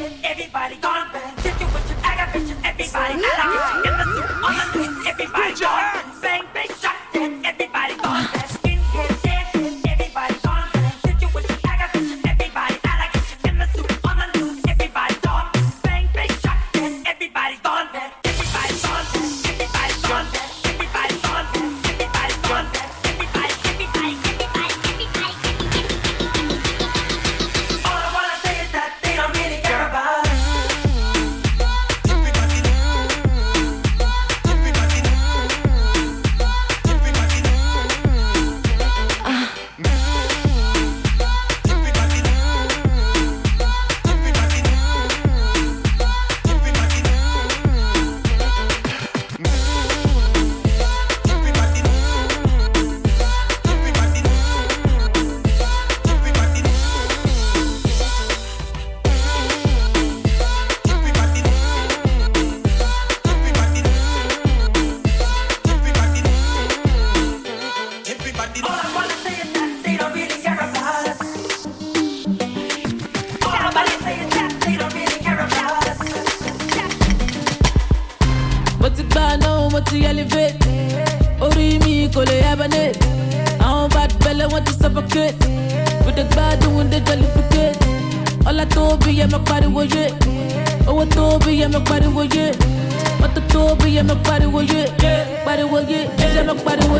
everybody gone bad. Situation, aggravation, everybody. Allow In the soup, on the news, everybody gone. Bang, tó bí yẹ mọ pariwo yé pariwo yé yẹ mọ pariwo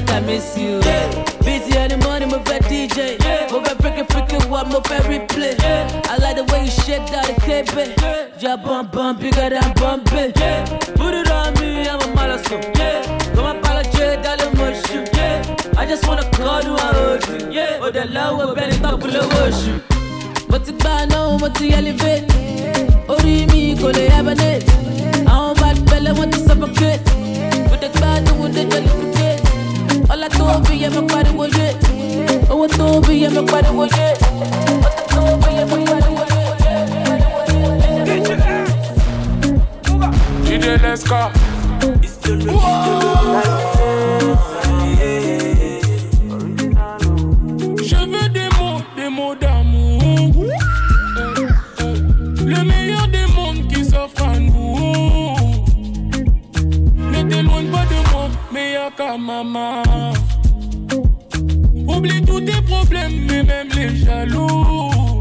the make I miss you. Yeah, busy in the morning, move at DJ. Move at freaking freaking what, move at replay. I like the way you shake that cape. Yeah, bump bump bigger than bumping. Yeah, put it on me, I'm a mollusk. Yeah, come on, apologize, darling, mushroom. Yeah, I just wanna call you, I hold you. Yeah, oh, the love will bend it up, will worship. mo ti gbà náà mo ti elevate maman. Oublie tous tes problèmes, mais même les jaloux.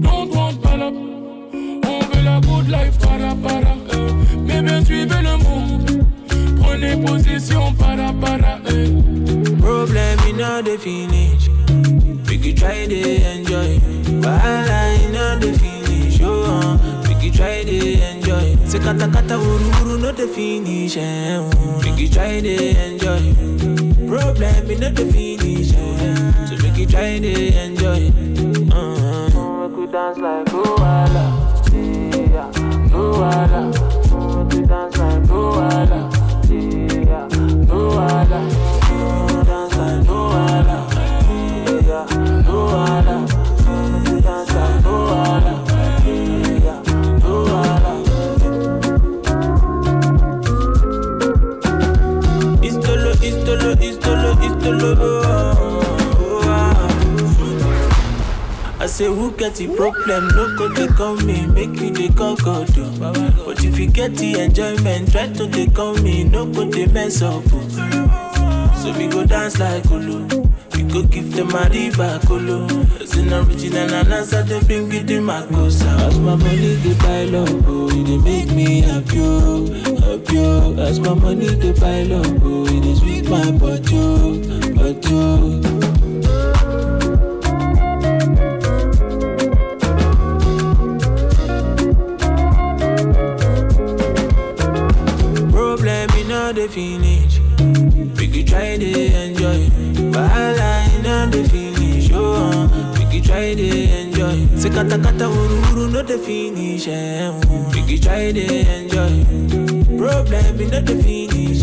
Don't want pas la on veut la good life, para para. Mais bien suivez le move. Prenez position, para para. eh. In all the finish. We could try kata kata uru uru no the finish. Eh, we could try to enjoy. Problem in all the finish. Eh, so we could try to enjoy. Uh-huh. We dance like Luala. Yeah, Luala. Say who get the problem, no go they come me, make you they come God oh. But if you get the enjoyment, try to they come me, no go they mess up oh. So we go dance like Ulu, we go give them a riba Kolo. It's an original and answer they bring it in my cosa. As my money they pile up, oh, they make me happy, oh, happy. oh. As my money they pile up, oh, it is sweet my butt, oh, butt, oh. To enjoy. Kata no the finish. We could try to enjoy. Problem, you know the finish.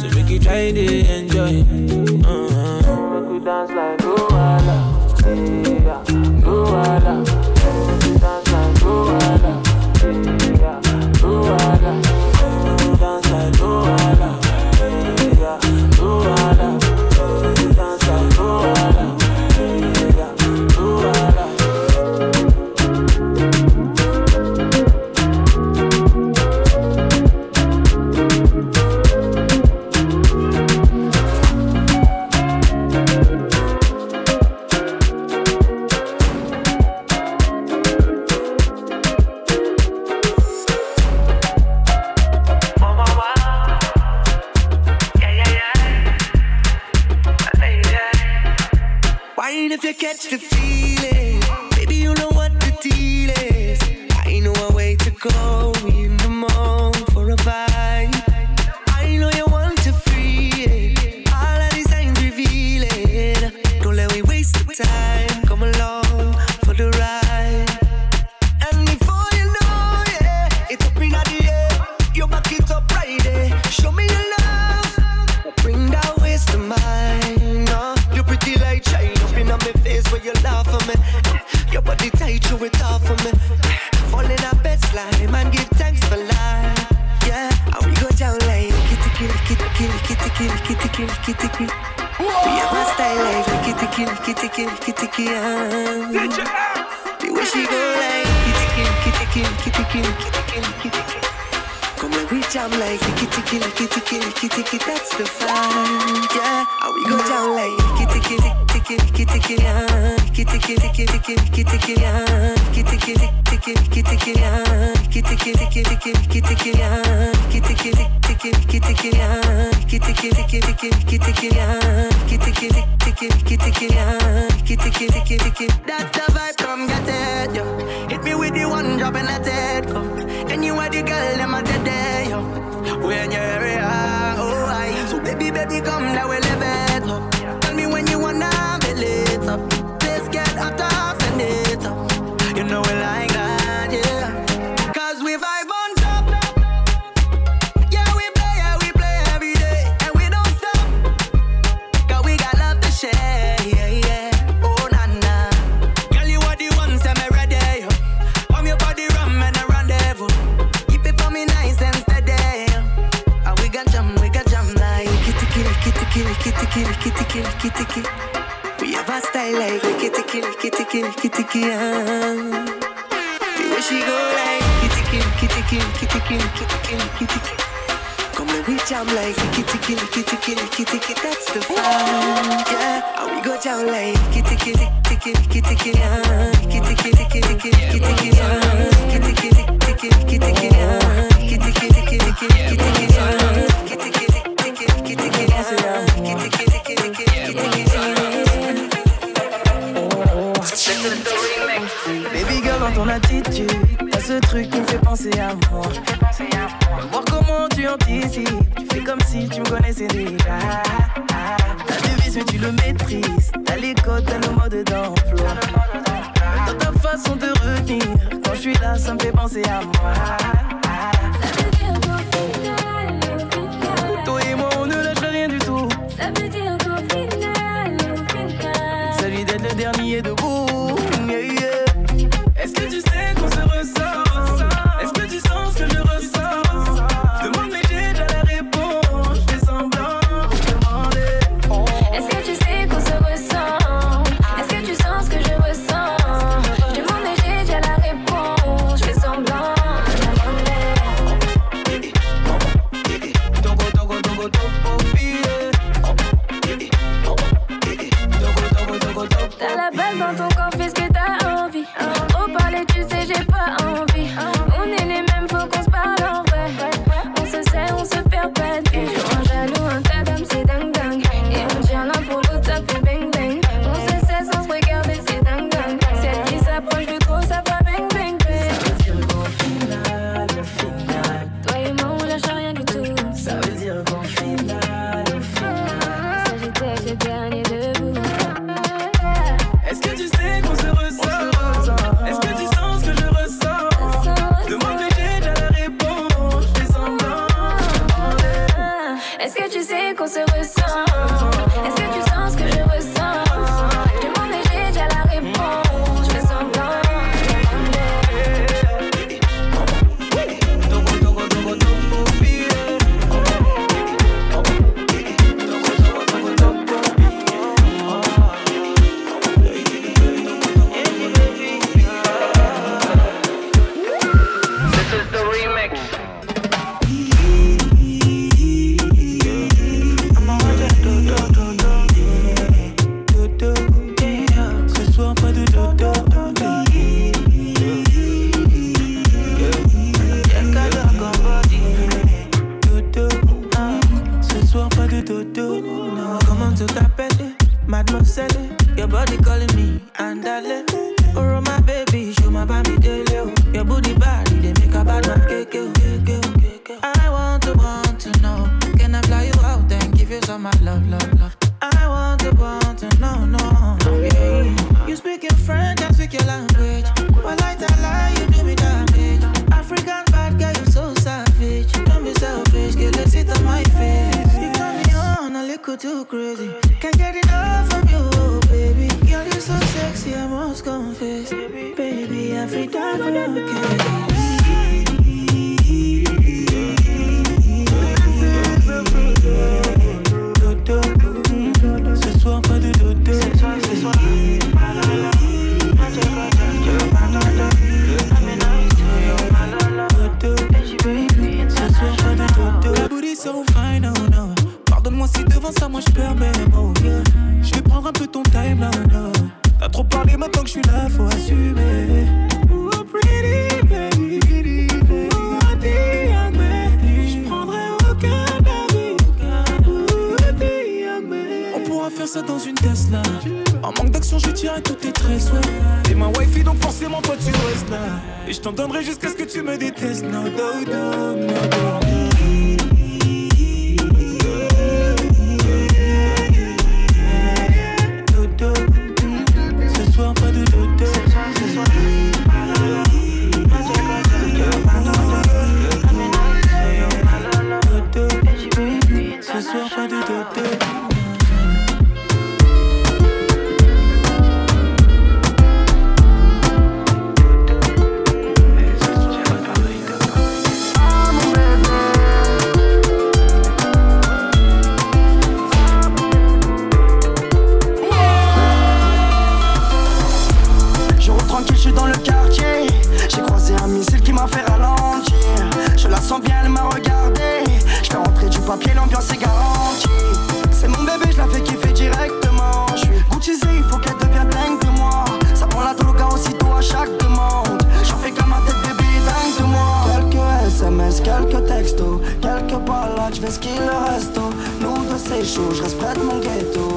So we could try to enjoy. Uh-huh. ticky, licky, ticky, that's the vibe. Yeah, how we go down like licky, ticky, licky, licky, ticky, yeah. Licky, ticky, licky, licky, licky, ticky, yeah. Licky, ticky, licky, licky, ticky, yeah. Licky, ticky, licky, licky, licky, ticky, yeah. Licky, ticky, licky, licky, ticky, yeah. Licky, ticky, licky, licky, licky, ticky, yeah. Licky, ticky, licky, licky, ticky, yeah. Licky, ticky, licky, licky, that's the tiki, licky tiki, licky tiki. We have a style like licky tiki, licky tiki, licky tiki. The way she go like licky tiki, licky tiki, licky tiki, licky tiki, licky tiki. Come let we jam like licky tiki, licky tiki, licky tiki. That's the vibe, yeah. And we go jam like licky tiki, licky tiki, licky tiki, licky tiki, licky tiki, licky tiki, licky tiki, licky tiki, licky tiki, licky tiki, licky tiki, licky tiki, licky tiki. Baby girl dans ton attitude, t'as ce truc qui me fait penser à moi. Voir comment tu anticipes, tu fais comme si tu me connaissais déjà. La devise mais tu le maîtrises, t'as les codes, t'as le mode d'emploi. Dans ta façon de retenir, quand je suis là, ça me fait penser à moi. le dernier debout. dans ton corps, fais ce que t'as envie. Au parler, tu sais, j'ai pas envie. ce soir, pas de dodo. très chaud, je reste près de mon ghetto.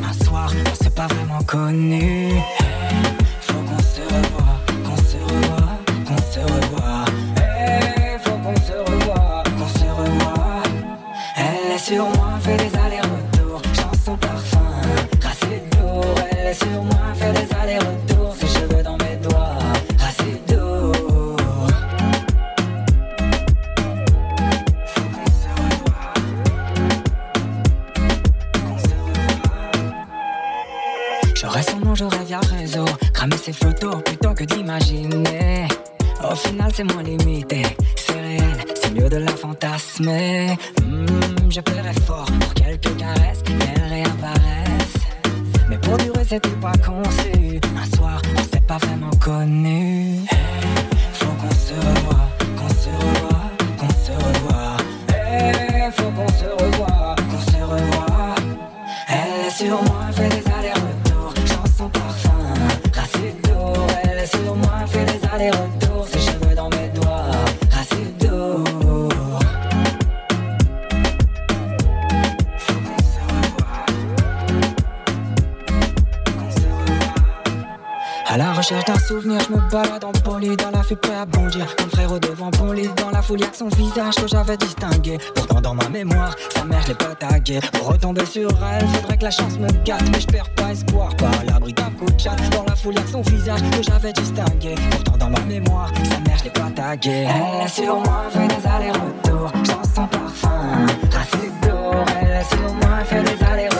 M'asseoir, on s'est pas vraiment connu. Faut qu'on se revoie, qu'on se revoie, qu'on se revoie. Eh, faut qu'on se revoie, qu'on se revoie. Elle est sur moi, fait des mais je perds pas espoir. Par l'abri d'un coup de chat Dans la foule son visage que j'avais distingué. Pourtant dans ma mémoire Sa mère je l'ai pas taguée. Elle est sur fait des allers-retours J'en sens parfum. Assez d'or Elle sur moi fait des allers-retours.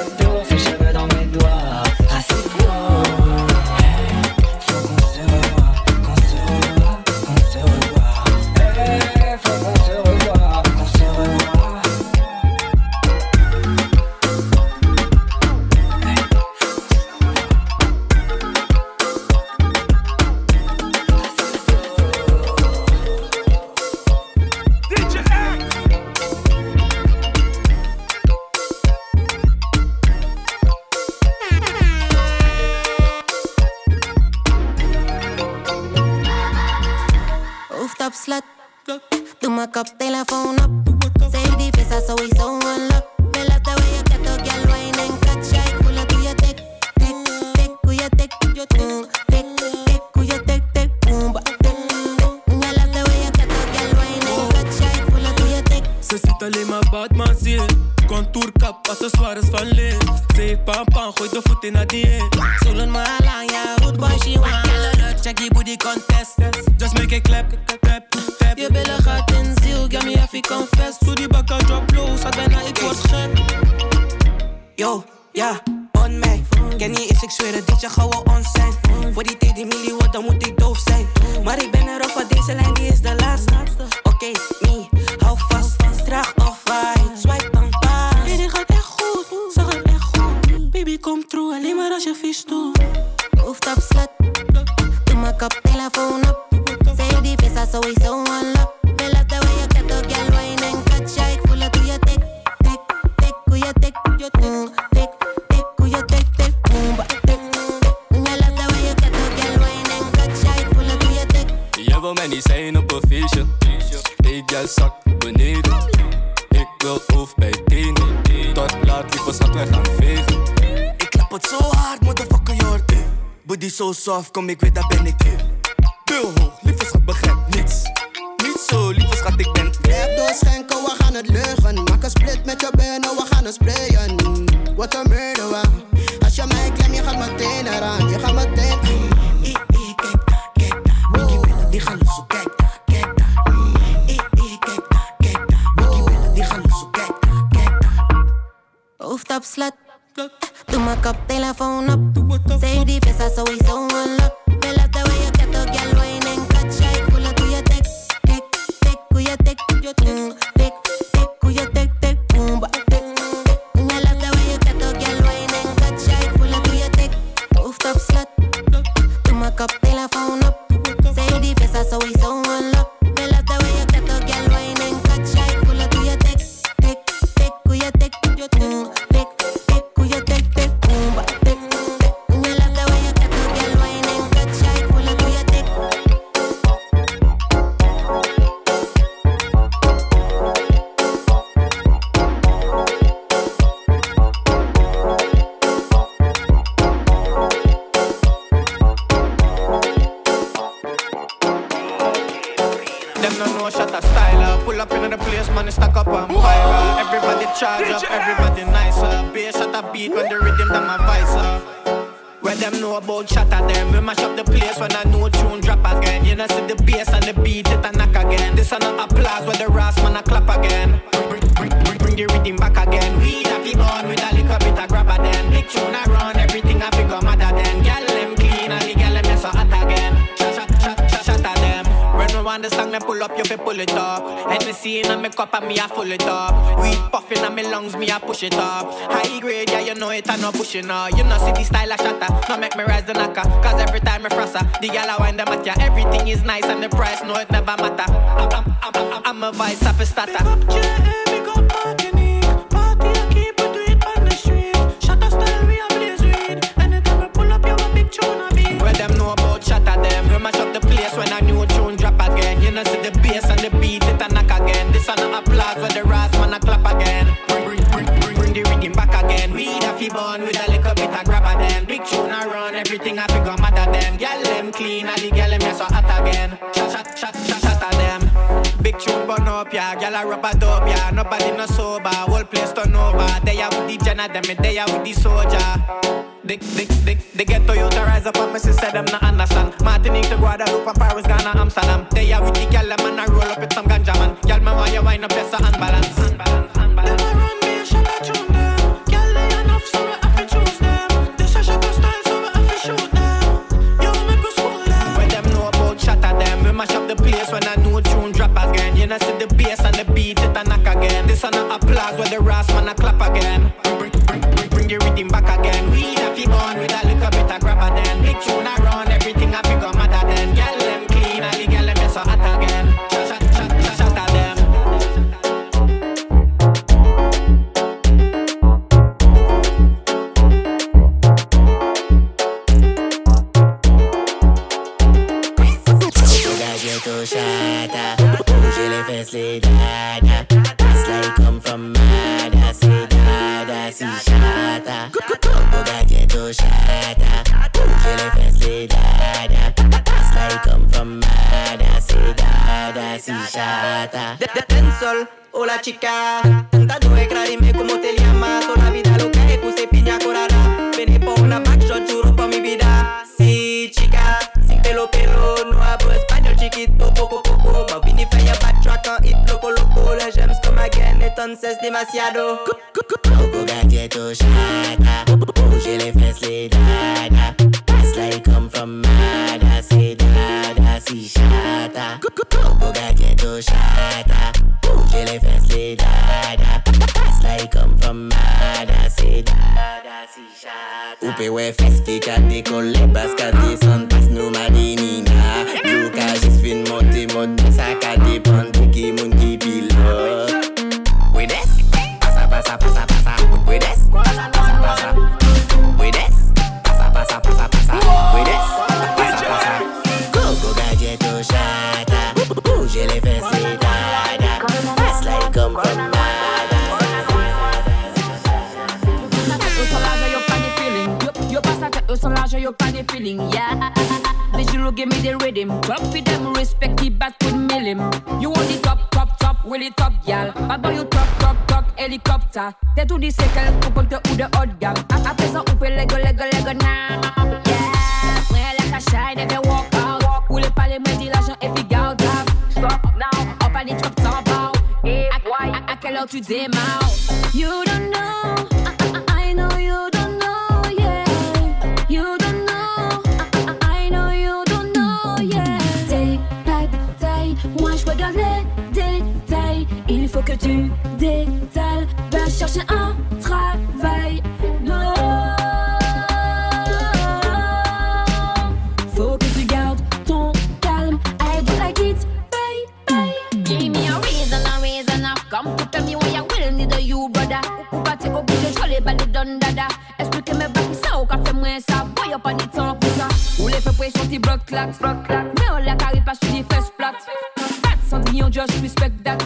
soft, gon' make Big tune burn up, yeah. Gyal a rubber dub, yeah. Nobody no sober. Whole place turn over. They are with the general, them and they are with the soldier. Dick, dick, dick, they get Toyota rise up on me sister, them not understand. Martinique to Guadeloupe and Paris, Ghana, Amsterdam. They are with the gyal, them and I roll up with some ganja man. Gyal, my why you wind up, yes, unbalance. unbalance, unbalance. Then I run me a shot, the bass and the beat, it a knock again. This a not applause where the rasp man a clap again. chica. Andando de claro y me como te llamas. Toda la vida lo que puse piña corada? Vení por una backshot, juro por mi vida. Sí, chica, sin pelo pero no hablo español chiquito, poco poco. Me vine falla backtrack en hit loco loco. La gems como again, entonces demasiado. Coco galleto chat. clat. Me on la carré pas sur des fesses plates. Pas de just respect that.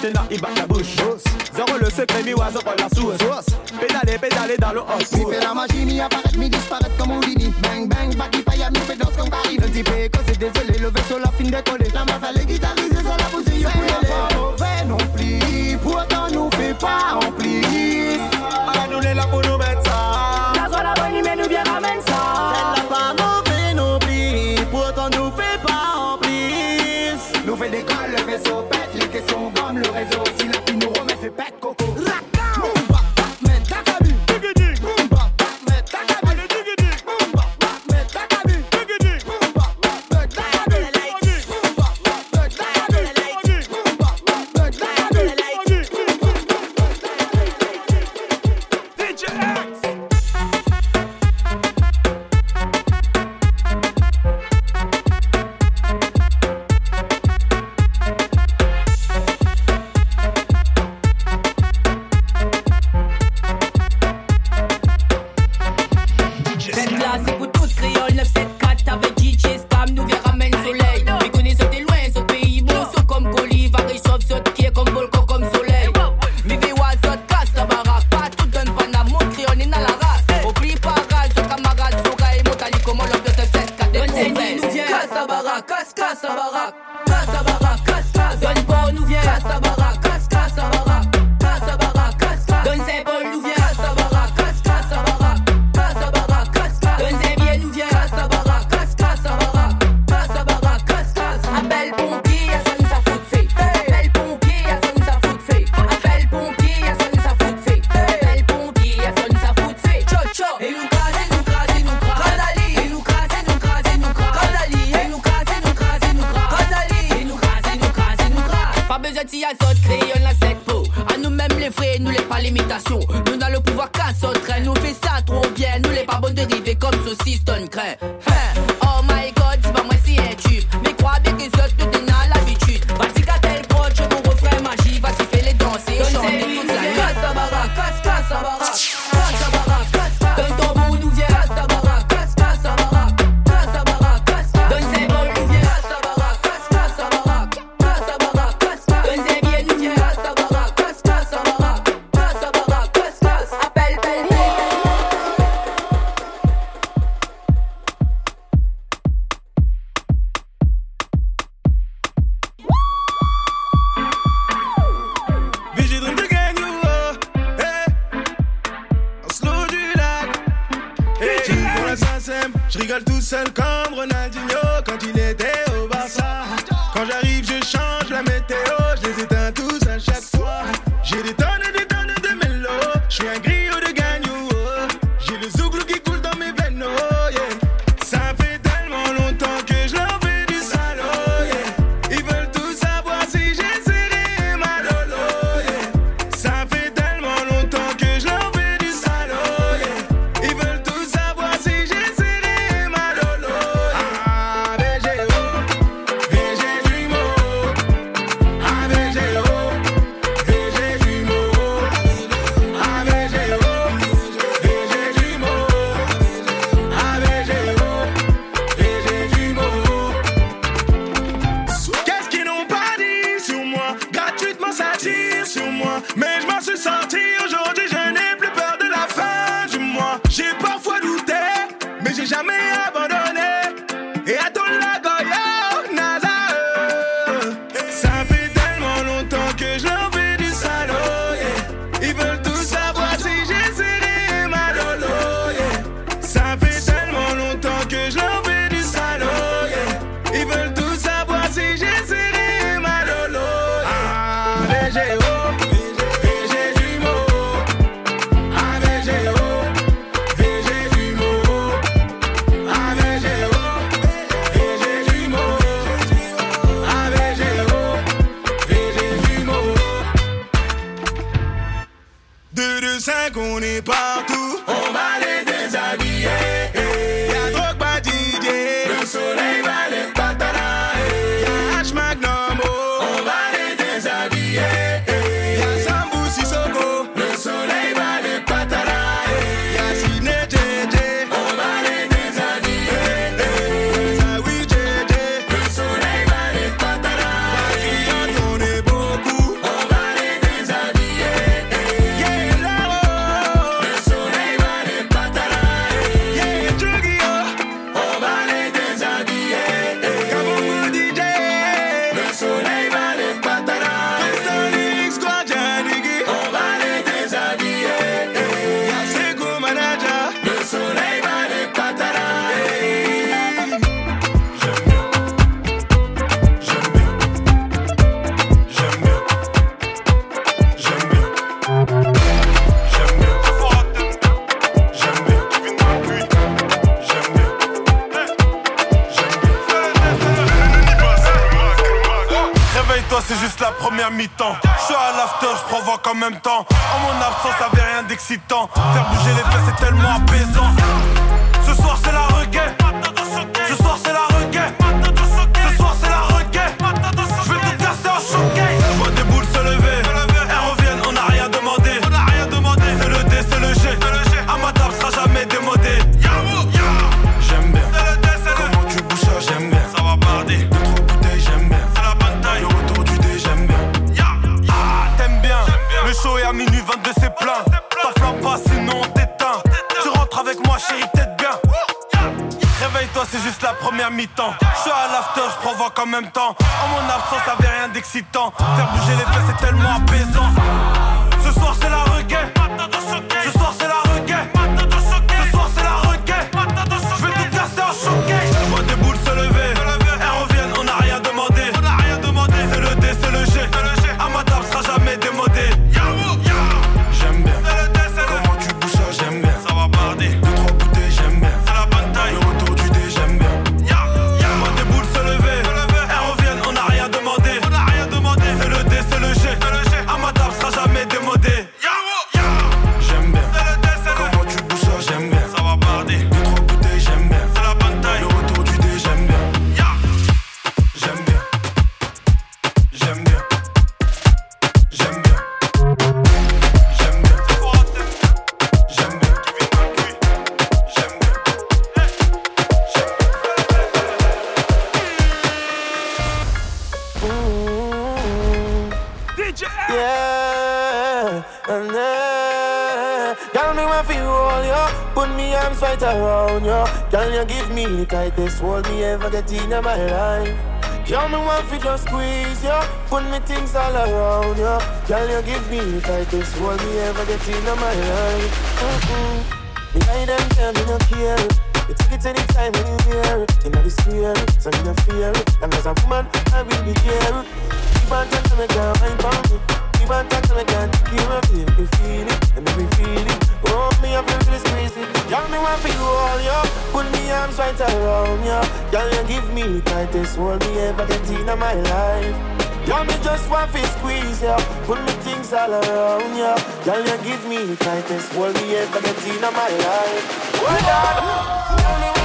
Tena ibaka bush Zoro le se la Je rigole tout seul comme Ronaldinho quand il était au Barça. Quand j'arrive, je change la météo. sais qu'on est partout. In my life Girl, me want feel just squeeze you Put me things all around you Girl, you give me the tightest hold me ever get in my life Mm-mm. Me hide them, tell me no care you take it anytime when you hear it. You know the fear, so me no fear it. And as a woman, I will be here. Keep on telling me, girl, I'm bound it. On telling me, girl, keep on feeling me feel it, and make me feel it. Oh, me I feel this crazy. Girl, me want feel all you. Put me arms right around you. Girl, you give me the tightest hold me ever get in my life. Girl, me just want to squeeze ya. Put me things all around ya. Girl, you give me the tightest hold me ever get in my life. Well done.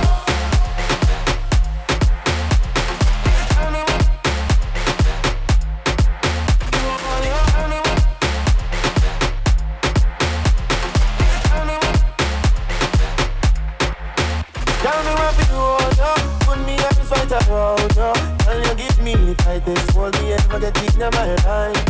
Me the tightest hold me ever get in my life.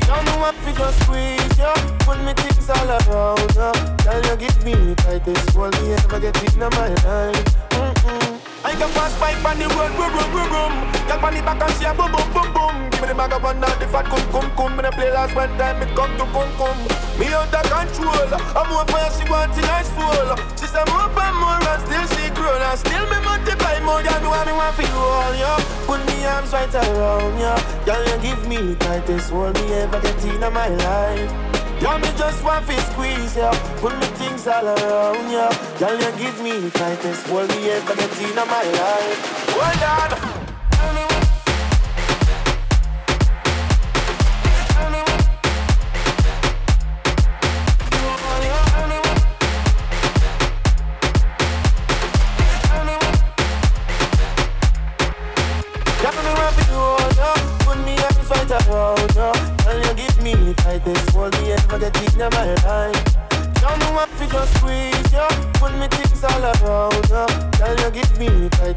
Tell me what you just squeeze, yo. Put me things all around, yo. Girl, you give me the tightest hold me ever get in my life. Mm-mm. I can pass bike on the road, boom, boom, boom, boom. Girl, on the back and she a boom, boom, boom, boom. Give me the of one now, the fat cum, cum, cum. Me the play last one time, it come to cum, cum. Me of control. I'm more fire, she want in ice fall. She say more and more, and still she grow. And still me multiply more, me want me want feel all, yo. Put me arms right around, yo. Girl, you give me the tightest hold me ever get in my life. Girl, me just want to squeeze ya. Put me things all around ya. Girl, you give me the tightest hold me ever get in my life. Hold on.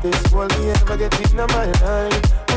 Tightest hold me ever get in my life.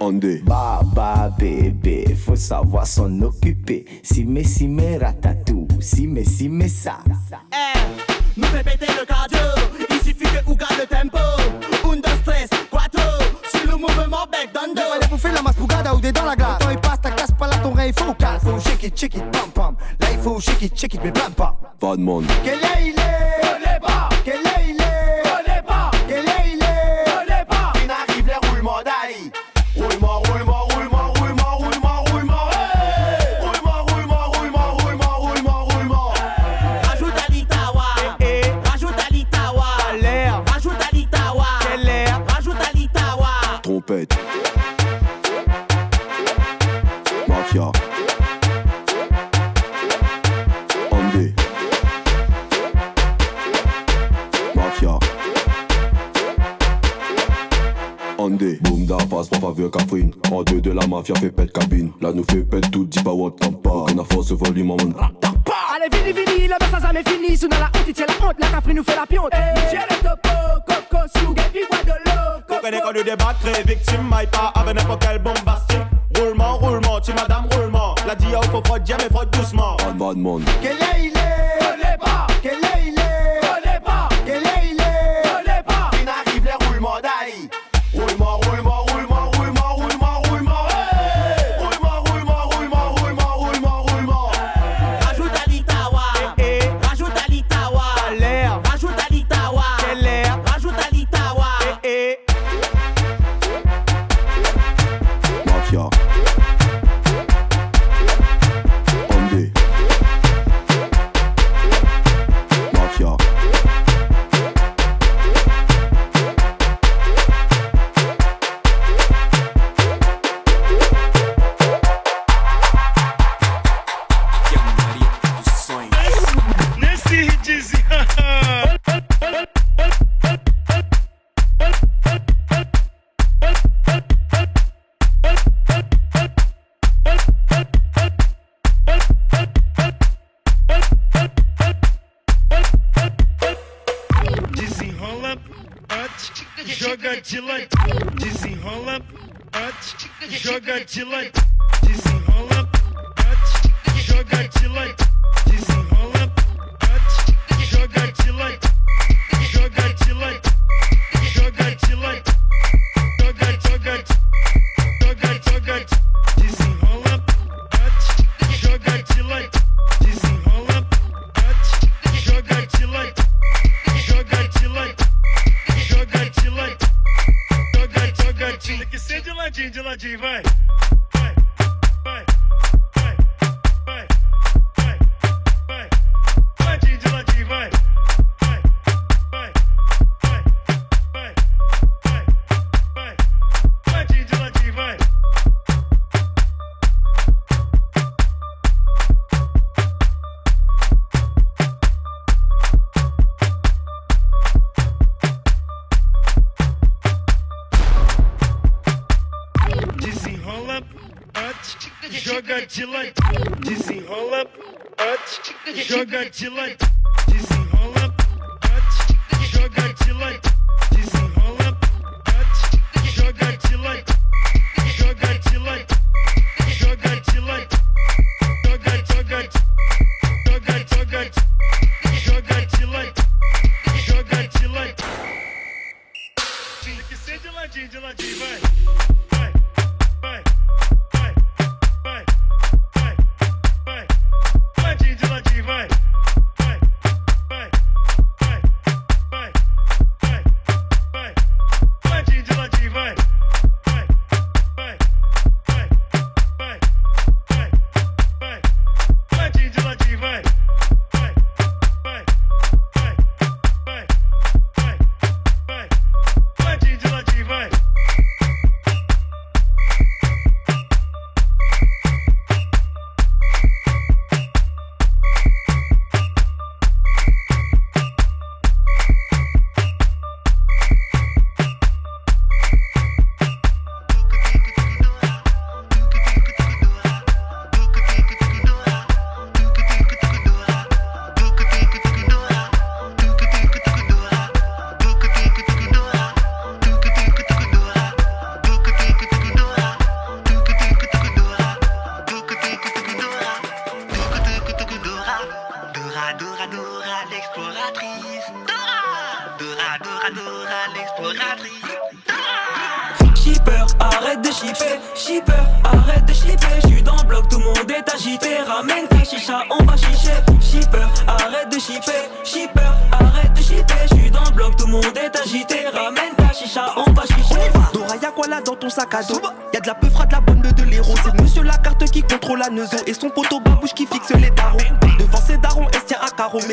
Andé. Baba bébé, faut savoir s'en occuper. Si mais si mais ratatou, si mais si mais ça. Eh, nous fait péter le cardio. Il suffit que ou garde le tempo. Un, deux, tres, quattro. Sur le mouvement bec d'ando. Allez bouffer la maspougada ou des dans la glace. Temps il passe, ta casse pas là ton rein, il faut calme. Faut shake it, shake it, pam pam. Là il faut shake it, shake it, mais pam pam. Pas de monde. Quel est il est? Quel est il est? En deux de la mafia fait pète cabine. Là nous fait pète tout, dis pas what t'en pas. Aucune a force volume en monde. Allez, vini, vini, le message jamais fini. Sous dans la honte, il tient la honte. La capri nous fait la pionte. J'ai le topo, coco, sous, et puis bois de l'eau. Vous connaissez quand nous débattre, victime, maille pas avec n'importe quel bombastique. Roulement, roulement, tu madame roulement. La dia au faut frotte, mais frotte doucement. Bad. Quel est il est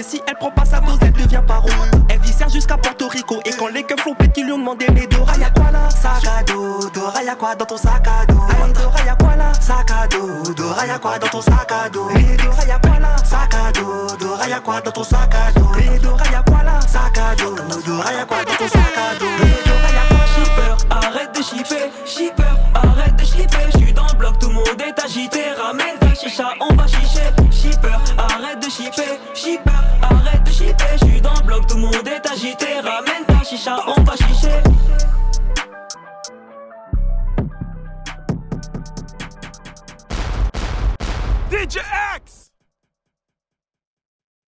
si elle prend pas sa dose, elle devient paro. Elle dissert jusqu'à Porto Rico. Et quand les keufs l'ont pété, lui ont demandé Mais Dora, y'a quoi là? Sac à dos, Dora, y'a quoi dans ton sac à dos? Aïe, Dora, y'a quoi là? Sac à dos, Dora, y'a quoi dans ton sac à dos? Dora, y'a quoi là? Sac à dos, Dora, y'a quoi dans ton sac à dos?